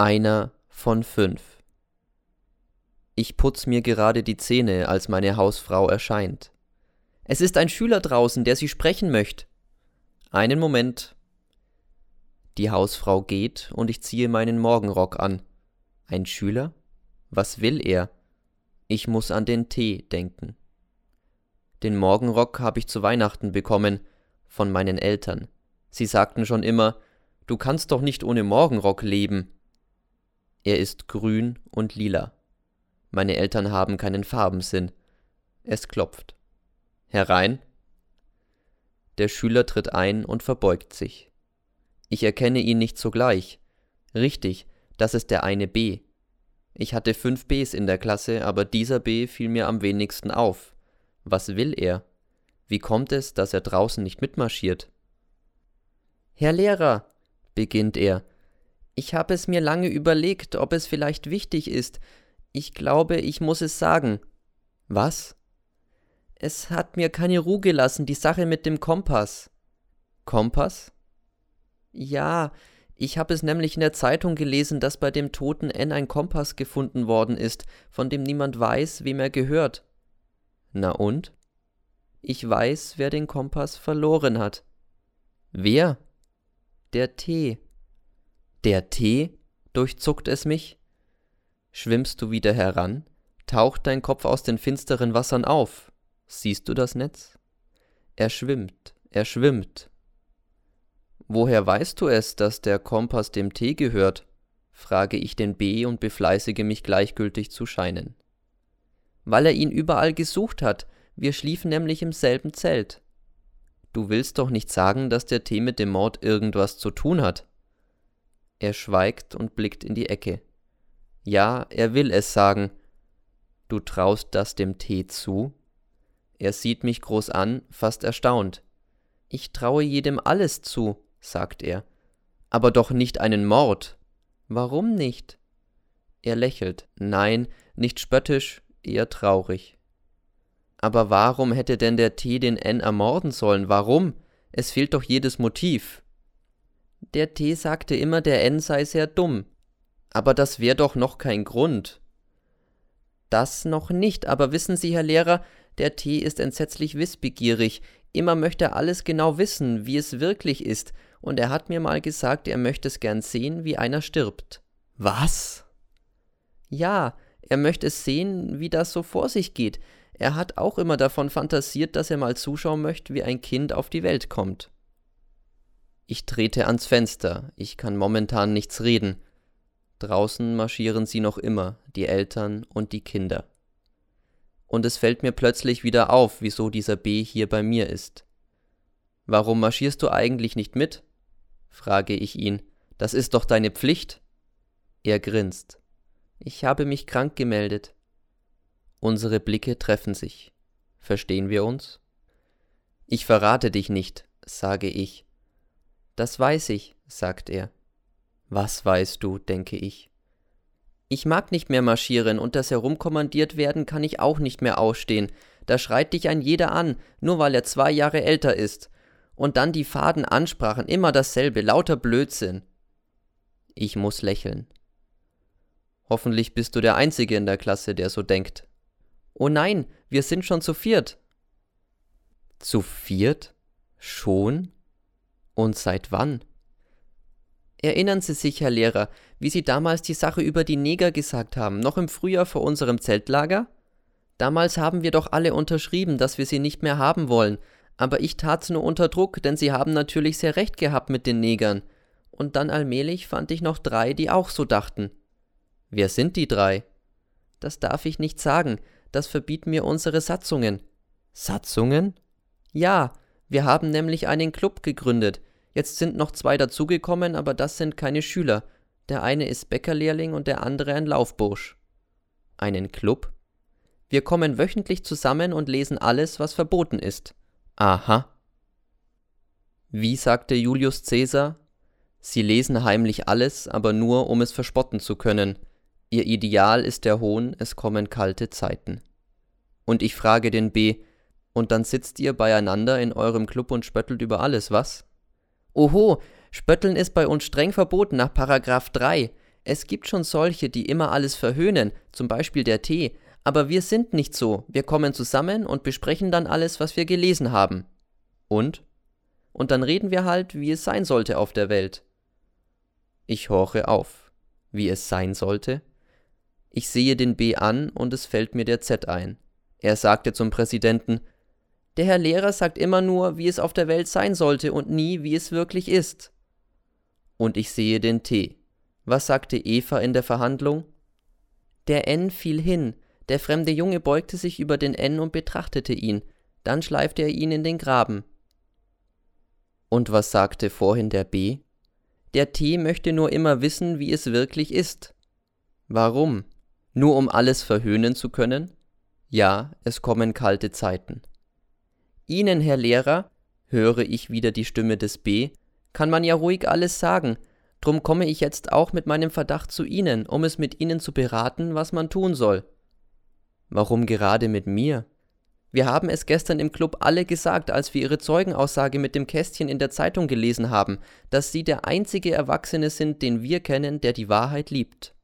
Einer von fünf. Ich putz mir gerade die Zähne, als meine Hausfrau erscheint. Es ist ein Schüler draußen, der Sie sprechen möchte. Einen Moment. Die Hausfrau geht und ich ziehe meinen Morgenrock an. Ein Schüler? Was will er? Ich muss an den Tee denken. Den Morgenrock habe ich zu Weihnachten bekommen, von meinen Eltern. Sie sagten schon immer, du kannst doch nicht ohne Morgenrock leben. Er ist grün und lila. Meine Eltern haben keinen Farbensinn. Es klopft. Herein. Der Schüler tritt ein und verbeugt sich. Ich erkenne ihn nicht sogleich. Richtig, das ist der eine B. Ich hatte fünf Bs in der Klasse, aber dieser B fiel mir am wenigsten auf. Was will er? Wie kommt es, dass er draußen nicht mitmarschiert? Herr Lehrer, beginnt er, ich habe es mir lange überlegt, ob es vielleicht wichtig ist. Ich glaube, ich muss es sagen. Was? Es hat mir keine Ruhe gelassen, die Sache mit dem Kompass. Kompass? Ja, ich habe es nämlich in der Zeitung gelesen, dass bei dem toten N ein Kompass gefunden worden ist, von dem niemand weiß, wem er gehört. Na und? Ich weiß, wer den Kompass verloren hat. Wer? Der Tee. Der Tee? durchzuckt es mich. Schwimmst du wieder heran? Taucht dein Kopf aus den finsteren Wassern auf? Siehst du das Netz? Er schwimmt, er schwimmt. Woher weißt du es, dass der Kompass dem Tee gehört? frage ich den B und befleißige mich gleichgültig zu scheinen. Weil er ihn überall gesucht hat, wir schliefen nämlich im selben Zelt. Du willst doch nicht sagen, dass der Tee mit dem Mord irgendwas zu tun hat. Er schweigt und blickt in die Ecke. Ja, er will es sagen. Du traust das dem Tee zu? Er sieht mich groß an, fast erstaunt. Ich traue jedem alles zu, sagt er. Aber doch nicht einen Mord. Warum nicht? Er lächelt. Nein, nicht spöttisch, eher traurig. Aber warum hätte denn der T den N ermorden sollen? Warum? Es fehlt doch jedes Motiv. Der T sagte immer, der N sei sehr dumm. Aber das wäre doch noch kein Grund. Das noch nicht, aber wissen Sie, Herr Lehrer, der T ist entsetzlich wissbegierig. Immer möchte er alles genau wissen, wie es wirklich ist, und er hat mir mal gesagt, er möchte es gern sehen, wie einer stirbt. Was? Ja, er möchte es sehen, wie das so vor sich geht. Er hat auch immer davon fantasiert, dass er mal zuschauen möchte, wie ein Kind auf die Welt kommt. Ich trete ans Fenster, ich kann momentan nichts reden. Draußen marschieren sie noch immer, die Eltern und die Kinder. Und es fällt mir plötzlich wieder auf, wieso dieser B hier bei mir ist. Warum marschierst du eigentlich nicht mit? frage ich ihn. Das ist doch deine Pflicht. Er grinst. Ich habe mich krank gemeldet. Unsere Blicke treffen sich. Verstehen wir uns? Ich verrate dich nicht, sage ich. Das weiß ich, sagt er. Was weißt du, denke ich. Ich mag nicht mehr marschieren und das Herumkommandiert werden kann ich auch nicht mehr ausstehen. Da schreit dich ein jeder an, nur weil er zwei Jahre älter ist. Und dann die faden Ansprachen, immer dasselbe, lauter Blödsinn. Ich muss lächeln. Hoffentlich bist du der Einzige in der Klasse, der so denkt. Oh nein, wir sind schon zu viert. Zu viert? Schon? Und seit wann? Erinnern Sie sich, Herr Lehrer, wie Sie damals die Sache über die Neger gesagt haben, noch im Frühjahr vor unserem Zeltlager? Damals haben wir doch alle unterschrieben, dass wir sie nicht mehr haben wollen, aber ich tat's nur unter Druck, denn Sie haben natürlich sehr recht gehabt mit den Negern. Und dann allmählich fand ich noch drei, die auch so dachten. Wer sind die drei? Das darf ich nicht sagen, das verbieten mir unsere Satzungen. Satzungen? Ja, wir haben nämlich einen Club gegründet. Jetzt sind noch zwei dazugekommen, aber das sind keine Schüler. Der eine ist Bäckerlehrling und der andere ein Laufbursch. Einen Club? Wir kommen wöchentlich zusammen und lesen alles, was verboten ist. Aha. Wie sagte Julius Cäsar? Sie lesen heimlich alles, aber nur, um es verspotten zu können. Ihr Ideal ist der Hohn, es kommen kalte Zeiten. Und ich frage den B, und dann sitzt ihr beieinander in eurem Club und spöttelt über alles, was? Oho, Spötteln ist bei uns streng verboten nach Paragraph 3. Es gibt schon solche, die immer alles verhöhnen, zum Beispiel der Tee, aber wir sind nicht so, wir kommen zusammen und besprechen dann alles, was wir gelesen haben. Und? Und dann reden wir halt, wie es sein sollte auf der Welt. Ich horche auf. Wie es sein sollte? Ich sehe den B an und es fällt mir der Z ein. Er sagte zum Präsidenten, der Herr Lehrer sagt immer nur, wie es auf der Welt sein sollte und nie, wie es wirklich ist. Und ich sehe den T. Was sagte Eva in der Verhandlung? Der N fiel hin, der fremde Junge beugte sich über den N und betrachtete ihn, dann schleifte er ihn in den Graben. Und was sagte vorhin der B? Der T möchte nur immer wissen, wie es wirklich ist. Warum? Nur um alles verhöhnen zu können? Ja, es kommen kalte Zeiten. Ihnen, Herr Lehrer, höre ich wieder die Stimme des B, kann man ja ruhig alles sagen, Drum komme ich jetzt auch mit meinem Verdacht zu Ihnen, um es mit Ihnen zu beraten, was man tun soll. Warum gerade mit mir? Wir haben es gestern im Club alle gesagt, als wir Ihre Zeugenaussage mit dem Kästchen in der Zeitung gelesen haben, dass Sie der einzige Erwachsene sind, den wir kennen, der die Wahrheit liebt.